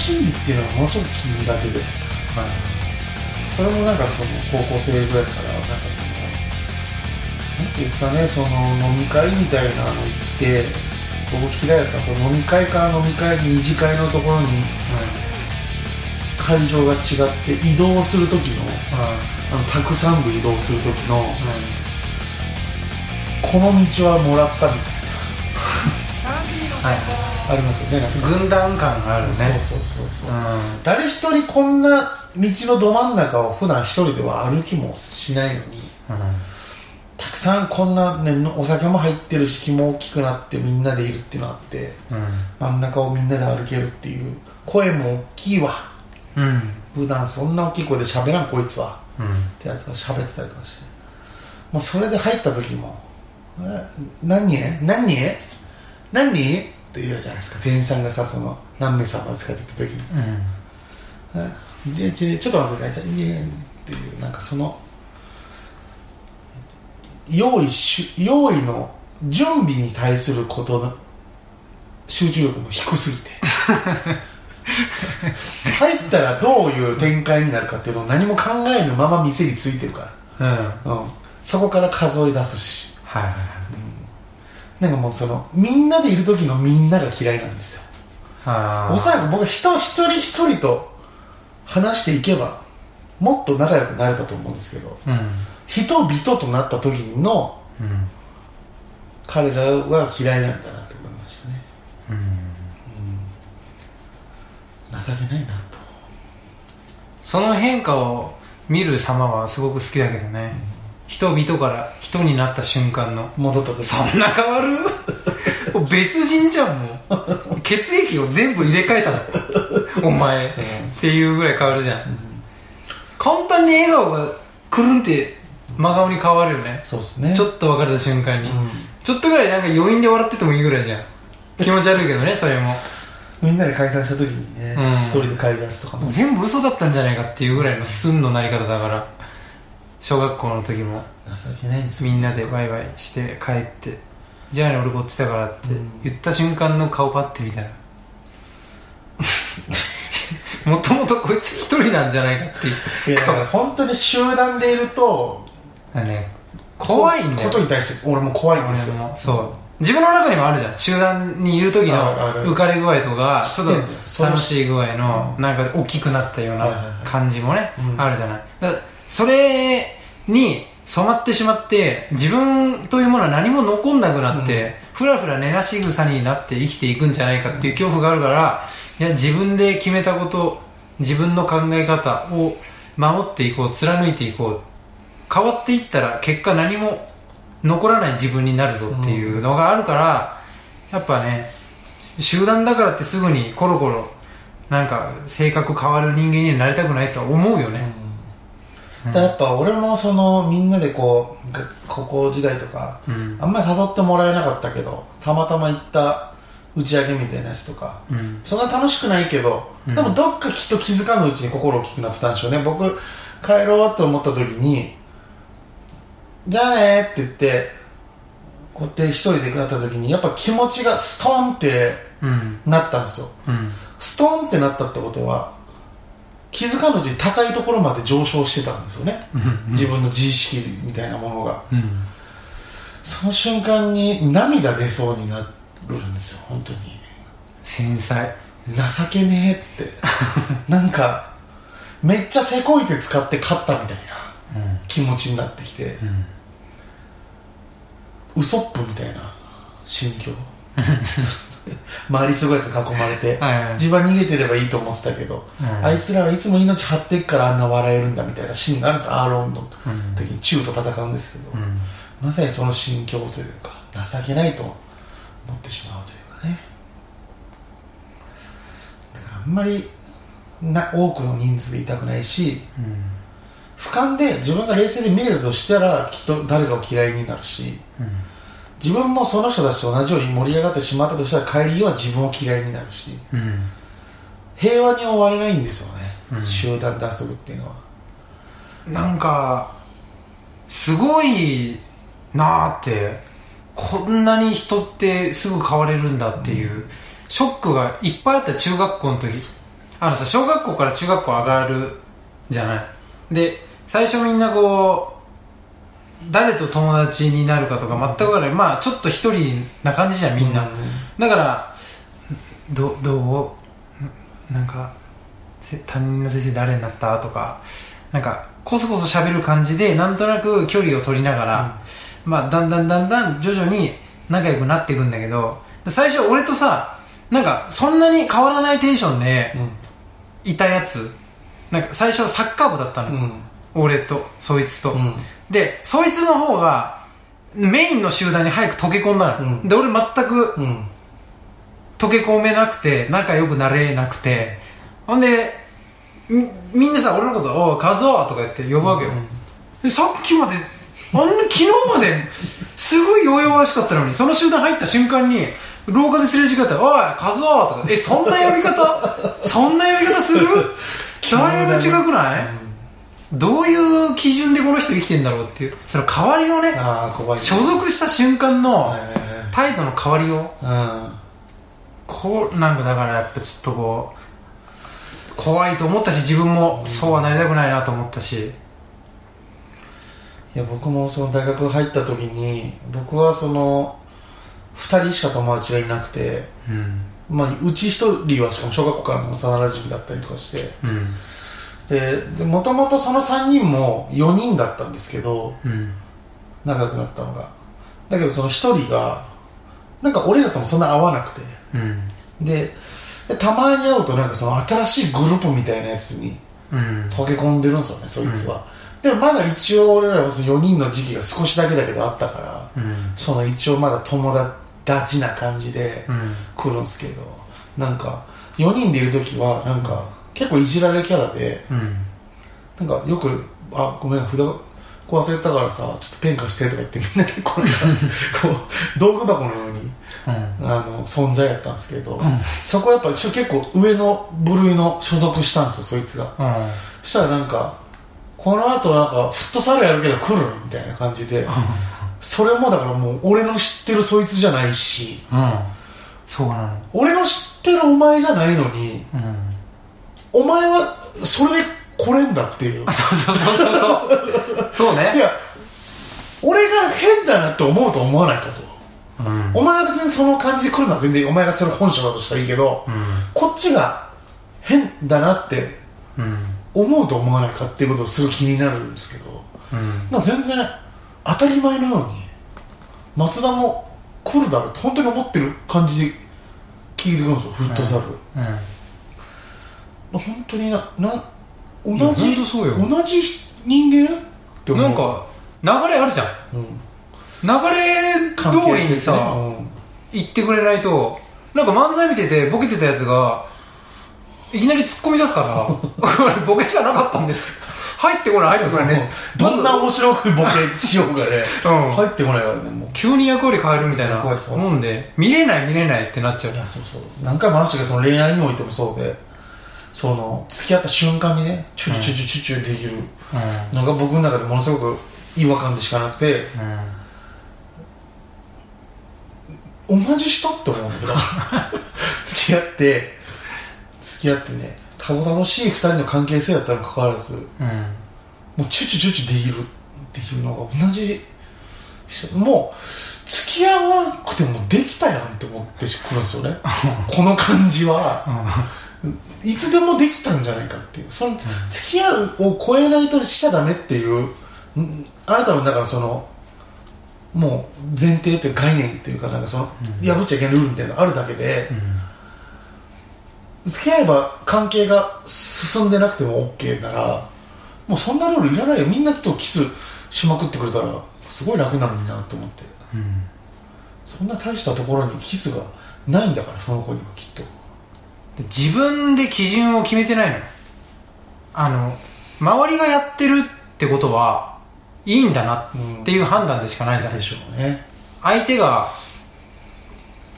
心理っていうのはものすごく気苦手で、それもなんかその高校生ぐらいからなんかそのなんていうんですかねその飲み会みたいなの行って僕嫌いだったその飲み会から飲み会二次会のところに会場が違って移動する時のあのたくさんで移動する時の、この道はもらったみたい はいなありますよね。軍団感があるね。そうそうそうそう、うん。誰一人こんな道のど真ん中を普段一人では歩きもしないのにたくさんこんな、ね、お酒も入ってるし気も大きくなってみんなでいるっていうのがあって真ん中をみんなで歩けるっていう声も大きいわ。うん。うん普段そんな大きい声で喋らんこいつは。うん。ってやつが喋ってたりとかして。もうそれで入った時も「え何人何人何？人?」って言うじゃないですか。店員さんがさその何名様ですかって言った時に。うん。でちちょっと待ってください。いえっていうなんかその用意し用意の準備に対することの集中力も低すぎて。入ったらどういう展開になるかっていうのを何も考えぬまま店についてるかうん。はいら、うん、そこから数え出すし。はいはいなんかもうそのみんなでいる時のみんなが嫌いなんですよ。おそらく僕は人一人一人と話していけばもっと仲良くなれたと思うんですけどうん。人々となった時のうん。彼らは嫌いなんだなって思いましたね。うん。情けないなと。その変化を見る様はすごく好きだけどね、人々から人になった瞬間の。戻った時。そんな変わる？別人じゃんもう。血液を全部入れ替えたの。お前、っていうぐらい変わるじゃん、簡単に笑顔がくるんって真顔に変わるよね。そうですね。ちょっと別れた瞬間に、うん。ちょっとぐらいなんか余韻で笑っててもいいぐらいじゃん。気持ち悪いけどねそれも。みんなで解散した時にねうん。一、人で帰り出すとかも。全部嘘だったんじゃないかっていうぐらいの寸のなり方だから小学校の時も情けないんですよ。みんなでワイワイして帰ってじゃあね俺こっちだからってうん。言った瞬間の顔パッて見たら もともとこいつ一人なんじゃないかっていう。いやだから本当に集団でいるとだね。怖いんだよ。ことに対して俺も怖いんですよ。そう。自分の中にもあるじゃん。集団にいる時の浮かれ具合とかちょっと楽しい具合のなんか大きくなったようない感じもねうん。あるじゃないそれに染まってしまって自分というものは何も残んなくなってふらふら寝なし草になって生きていくんじゃないかっていう恐怖があるからいや自分で決めたこと自分の考え方を守っていこう貫いていこう変わっていったら結果何も残らない自分になるぞっていうのがあるから、やっぱね集団だからってすぐにコロコロなんか性格変わる人間にはなりたくないとは思うよね、だからやっぱ俺もそのみんなでこうが高校時代とか、うん。あんまり誘ってもらえなかったけどたまたま行った打ち上げみたいなやつとか、うん。そんな楽しくないけど、うん。でもどっかきっと気づかぬうちに心大きくなってたんでしょうね。僕帰ろうと思った時にじゃあねって言ってこうやって一人でなった時にやっぱ気持ちがストンってうん。なったんですよ。うん。ストンってなったってことは気づかぬうちに高いところまで上昇してたんですよね、うん自分の自意識みたいなものが。うん。その瞬間に涙出そうになるんですよ本当に。繊細。情けねえって。なんかめっちゃせこいて使って勝ったみたいなうん。気持ちになってきて。うん。ウソップみたいな心境 周りすごいやつ囲まれて、はいはい。自分は逃げてればいいと思ってたけど、うん。あいつらはいつも命張ってっからあんな笑えるんだみたいなシーンがあるんですアーロンのうん。時にチューと戦うんですけど、うん。まさにその心境というか情けないと思ってしまうというかね。だからあんまりな多くの人数でいたくないしうん。俯瞰で自分が冷静で見れたとしたらきっと誰かを嫌いになるしうん自分もその人たちと同じように盛り上がってしまったとしたら帰り際は自分を嫌いになるしうん。平和に終われないんですよね、うん。集団で遊ぶっていうのは。なんかすごいなーってこんなに人ってすぐ変われるんだっていうショックがいっぱいあった中学校の時。あのさ小学校から中学校上がるじゃない。で最初みんなこう誰と友達になるかとか全くわからない。まあちょっと一人な感じじゃんみんな、うん。だからどどう？なんかせ担任の先生誰になった？とかなんかこそこそ喋る感じでなんとなく距離を取りながら、まあだんだんだんだん徐々に仲良くなっていくんだけど最初俺とさなんかそんなに変わらないテンションでいたやつ。なんか最初サッカー部だったの、うん俺とそいつと、うん。でそいつの方がメインの集団に早く溶け込んだの、うん。で俺全くうん。溶け込めなくて仲良くなれなくて。ほんでみみんなさ俺のこと「おい和夫」とか言って呼ぶわけよ、うん。でさっきまであんな昨日まですごい弱々しかったのにその集団入った瞬間に廊下ですれ違ったら「おい和夫」とか「えそんな呼び方そんな呼び方する？だいぶ違くない、どういう基準でこの人生きてんだろうっていうその変わりをね所属した瞬間の態度の変わりをうん。こうなんかだからやっぱちょっとこう怖いと思ったし自分もそうはなりたくないなと思ったし。いや僕もその大学入った時に僕はその2人しか友達がいなくて、うん。まあ、うち1人はしかも小学校からの幼馴染だったりとかしてうんでもともとその3人も4人だったんですけどうん。仲良くなったのが。だけどその1人がなんか俺らともそんな合わなくて。うん。ででたまに会うとなんかその新しいグループみたいなやつにうん。溶け込んでるんですよねそいつは、でもまだ一応俺らはその4人の時期が少しだけだけどあったからうん。その一応まだ友達な感じでうん。来るんですけどなんか4人でいる時はなんか結構いじられキャラでうん。なんかよく「あごめん札こう忘れたからさちょっとペン貸して」とか言ってみんな結構なんかこう道具箱のようにうん。あの存在やったんですけど、ん。そこやっぱ結構上の部類の所属したんですよそいつが。うん。そしたらなんかこの後なんかフットサルやるけど来るみたいな感じでそれもだからもう俺の知ってるそいつじゃないし。うん。そうなの。俺の知ってるお前じゃないのにうんお前はそれで来れんだっていう。あそうそうそうそうそう。そういねや俺が変だなって思うと思わないかと。うん。お前は別にその感じで来るのは全然お前がそれ本性だとしたらいいけどうん。こっちが変だなってうん。思うと思わないかっていうことをすごい気になるんですけどうん。全然当たり前のように松田も来るだろうって本当に思ってる感じで聞いてくるんですよフットサル、うん本当になな同いやじ本当そうよ。同じ人間？って思うなんか流れあるじゃん。うん、流れ関通りにさ、言ってくれないとなんか漫才見ててボケてたやつがいきなり突っ込み出すから ボケじゃなかったんです。入ってこない入ってこないね。どんな面白くボケしようがね、うん。入ってこないからねもう。急に役割変えるみたいな怖い怖い。もんで見れない見れないってなっちゃう。いやそうそう。何回も話したけどその恋愛においてもそうでその付き合った瞬間にねチュルチュルチュルチュルできる。うん。のが僕の中でものすごく違和感でしかなくて同じ人って思うんだけど 付き合って付き合ってねたどたどしい二人の関係性だったにもかかわらずうんうん。もうチュチュチュチュできるっていうのが同じ人。もう付き合わなくてもできたやんって思ってくるんですよね。この感じは。うんいつでもできたんじゃないかっていう。その付き合うを超えないとしちゃダメっていううんあなたの中のそのもう前提というか概念というかなんかそのうん。破っちゃいけないルールみたいなのがあるだけでうん。付き合えば関係が進んでなくても OK ならもうそんなルールいらないよ。みんなとキスしまくってくれたらすごい楽なのになと思って。うん。そんな大したところにキスがないんだからその子にはきっと。で自分で基準を決めてないのよ。あの周りがやってるってことはいいんだなっていう判断でしかないじゃん。でしょうね。相手が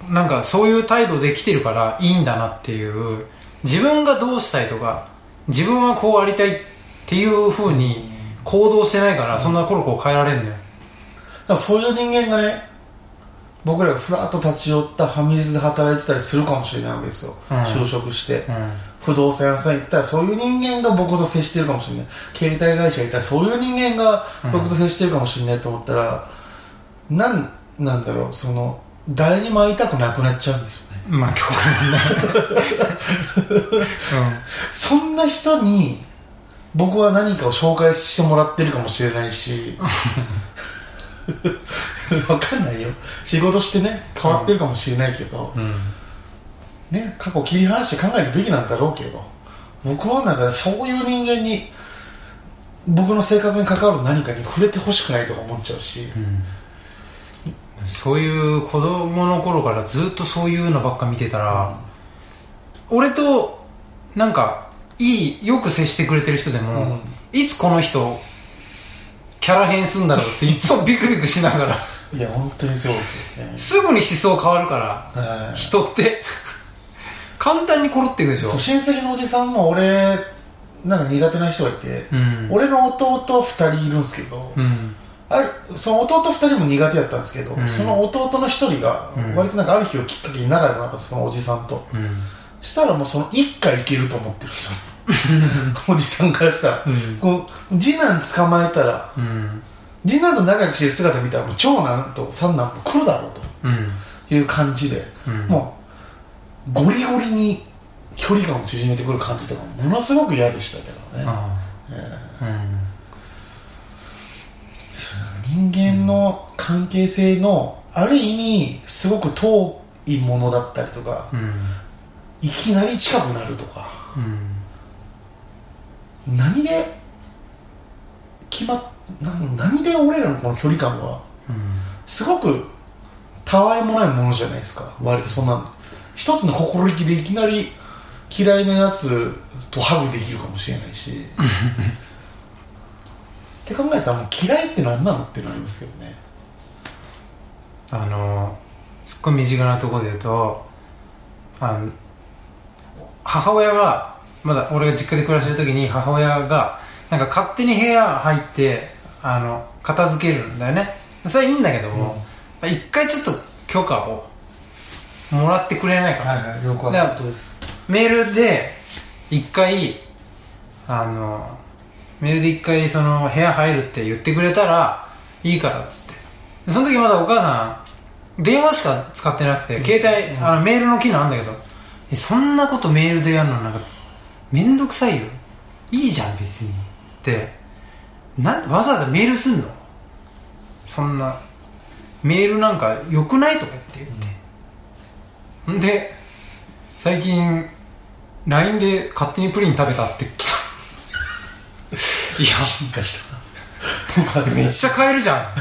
なんかそういう態度で来てるからいいんだなっていう自分がどうしたいとか自分はこうありたいっていうふうに行動してないからそんなコロコロ変えられんのよ。でもそういう人間がね僕らがふらっと立ち寄ったファミレスで働いてたりするかもしれないわけですよ、うん。就職して、うん。不動産屋さん行ったらそういう人間が僕と接してるかもしれない。携帯会社行ったらそういう人間が僕と接してるかもしれないと思ったら、なんなんだろうその誰にも会いたくなくなっちゃうんですよね。まあ共感ね。そんな人に僕は何かを紹介してもらってるかもしれないし わかんないよ。仕事してね変わってるかもしれないけど、うん、うんね、過去切り離して考えるべきなんだろうけど僕はなんかそういう人間に僕の生活に関わる何かに触れてほしくないとか思っちゃうし、そういう子供の頃からずっとそういうのばっか見てたら、俺となんかいいよく接してくれてる人でも、うん。いつこの人キャラ変すんだろうっていつもビクビクしながら。いや本当にそうですよね。すぐに思想変わるから。はい人って。簡単にコロっていくでしょ。そう親戚のおじさんも俺なんか苦手な人がいて、うん。俺の弟2人いるんですけど、うん。あるその弟2人も苦手だったんですけど、うん。その弟の1人がうん。割となんかある日をきっかけに仲良くなったんですそのおじさんと。うん。したらもうその一家いけると思ってる人 おじさんからしたら、うん。こう次男捕まえたらうん。次男と仲良くしてる姿見たらもう長男と三男も来るだろううん。という感じで、うん。もうゴリゴリに距離感を縮めてくる感じとかものすごく嫌でしたけどね、人間の関係性のある意味すごく遠いものだったりとかうん。いきなり近くなるとかうん何で決まっな何で俺らのこの距離感はうん。すごくたわいもないものじゃないですか。割とそんな一つの心意気でいきなり嫌いなやつとハグできるかもしれないし。って考えたらもう嫌いって何なのっていうのありますけどね。あのすっごい身近なところで言うとあの母親がまだ俺が実家で暮らしてる時に母親がなんか勝手に部屋入ってあの片付けるんだよね。それはいいんだけども、まあ一回ちょっと許可をもらってくれないかな、はいよくわかる。ことですメールで一回あのメールで一回その部屋入るって言ってくれたらいいからっつって。でその時まだお母さん電話しか使ってなくて携帯、あのメールの機能あるんだけどえそんなことメールでやるの？なんかめんどくさいよ。いいじゃん別に。ってなんわざわざメールすんの？そんな。メールなんか良くないとか言って。言って、んで最近 LINE で勝手にプリン食べたって来た。いや。進化した。めっちゃ買えるじゃ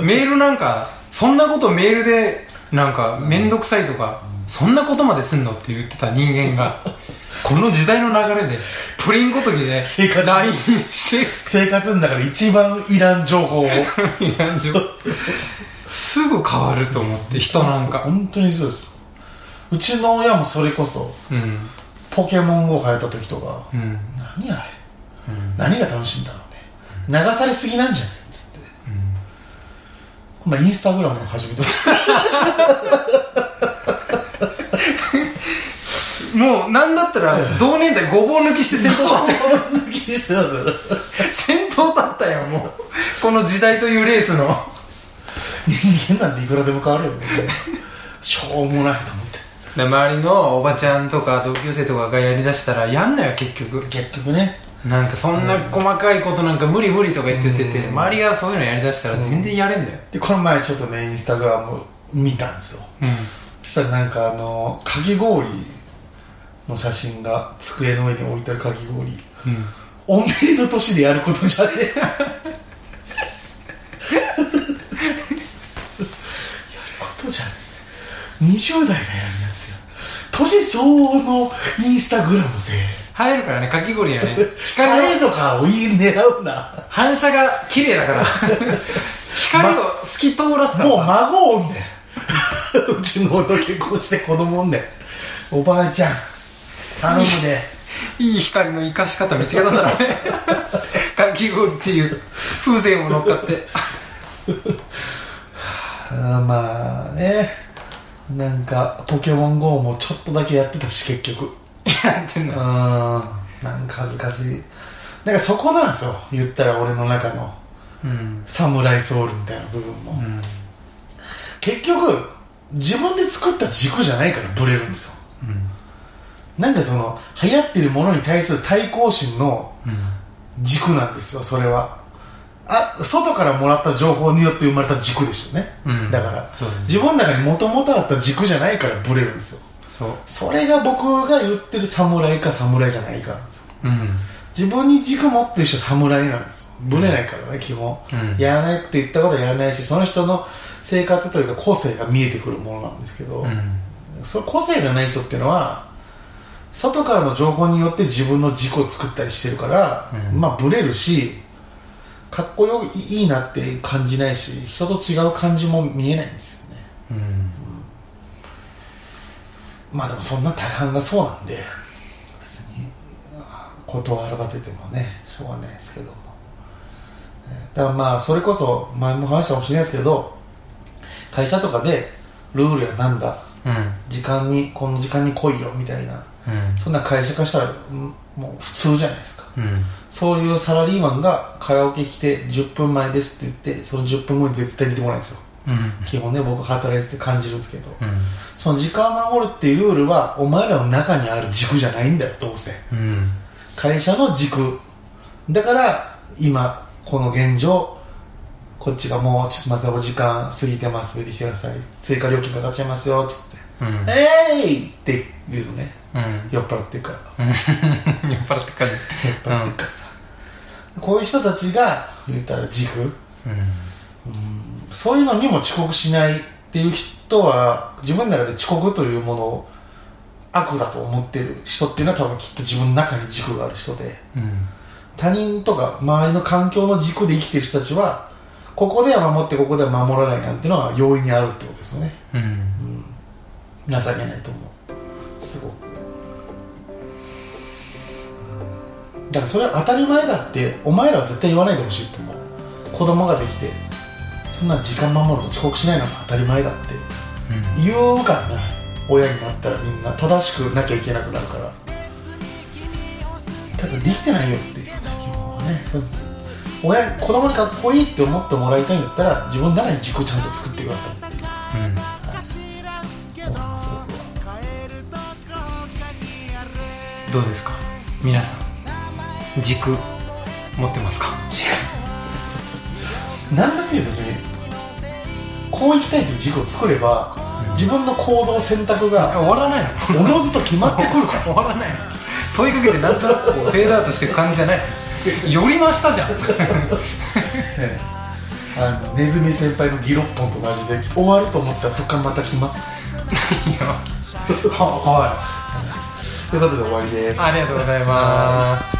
ん。メールなんかそんなことメールでなんか面倒くさいとか、そんなことまですんのって言ってた人間がこの時代の流れでプリンごときで生活。LINE して生活の中で一番いらん情報を。いらん情報。すぐ変わると思って人なんか。本当にそうです。うちの親もそれこそうん。ポケモン GO 流行った時とかうん。何あれ？うん。何が楽しいんだろうね。流されすぎなんじゃない？っつって今度インスタグラムを始めと もうなんだったら同年代ごぼう抜きして先頭立ったよ。抜きしてます先頭立ったよもう。この時代というレースの。人間なんていくらでも変わるよね。しょうもないと思って。で周りのおばちゃんとか同級生とかがやりだしたらやんのよ結局。結局ね。なんかそんな細かいことなんか無理無理とか言ってて、うん。周りがそういうのやりだしたら全然やれんだよ。でこの前ちょっとねインスタグラム見たんですよ。うん。そしたらなんかあのかき氷の写真が机の上に置いてあるかき氷。うん。おめえの年でやることじゃねえ。やることじゃねえ。20代がやるやつよ。年相応のインスタグラムぜ。入るからねかき氷はね。光とかを狙うな。反射が綺麗だから。光を透き通らすからもうさ孫おんねん。うちの夫結婚して子供おんねん。おばあちゃん頼むで。いい光の生かし方見つけたんだろうね。かき氷っていう風情も乗っかって。あまあね。なんかポケモン GO もちょっとだけやってたし結局。やってんうん。のなんか恥ずかしい。だからそこなんですよ。言ったら俺の中の。うん。サムライソウルみたいな部分も、うん。結局自分で作った軸じゃないからブレるんですよなんかその流行ってるものに対する対抗心のうん。軸なんですよそれは。あ外からもらった情報によって生まれた軸でしょうね、うん。だから自分の中にもともとあった軸じゃないからブレるんですよ。そう。それが僕が言ってる侍か侍じゃないかなんですよ。うん。自分に軸持ってる人は侍なんですよ。ブレないからね、基本、うん。やらないって言ったことはやらないしその人の生活というか個性が見えてくるものなんですけど、うん。その個性がない人っていうのは外からの情報によって自分の軸を作ったりしてるから、うん。まあブレるしかっこよいいいなって感じないし人と違う感じも見えないんですよね。うん。まあでもそんな大半がそうなんで別にことを改めてもねしょうがないですけども。えーだからまあそれこそ前も話したかもしれないですけど会社とかでルールやなんだうん。時間にこの時間に来いよみたいなうん。そんな会社化したらうんもう普通じゃないですか。うん。そういうサラリーマンがカラオケ来て10分前ですって言ってその10分後に絶対出てこないんですよ。うん。基本ね僕働いてて感じるんですけど。うん。その時間を守るっていうルールはお前らの中にある軸じゃないんだよどうせ。うん。会社の軸。だから今この現状こっちがもうちょっとすいませんお時間過ぎてます。出てきてください。追加料金かかっちゃいますよっつって。うん「えーい!」って言うとね。うん。酔っ払ってるから。酔っ払ってっから。酔っ払ってるからさ、こういう人たちが言ったら軸うん。そういうのにも遅刻しないっていう人は自分の中で遅刻というものを悪だと思ってる人っていうのは多分きっと自分の中に軸がある人で。うん。他人とか周りの環境の軸で生きてる人たちはここでは守ってここでは守らないなんていうのは容易にあるってことですよね。うん情けないと思う。すごく。だからそれは当たり前だってお前らは絶対言わないでほしいと思う。子供ができてそんな時間守るの遅刻しないのが当たり前だってうん。言うからね親になったらみんな正しくなきゃいけなくなるから。ただできてないよっていう基本はね。そうです親子供にかっこいいって思ってもらいたいんだったら自分の中に軸ちゃんと作ってくださいどうですか？皆さん軸持ってますか？なんだっていう別にこう生きたいという軸を作れば、自分の行動選択が終わらないの。おのずと決まってくるから。終わらないの。問いかけてなんとなくこうフェードアウトしていく感じじゃない。寄りましたじゃん。ね。あのネズミ先輩のギロッポンと同じで終わると思ったらそこからまた来ます。いやははということで終わりです。ありがとうございます。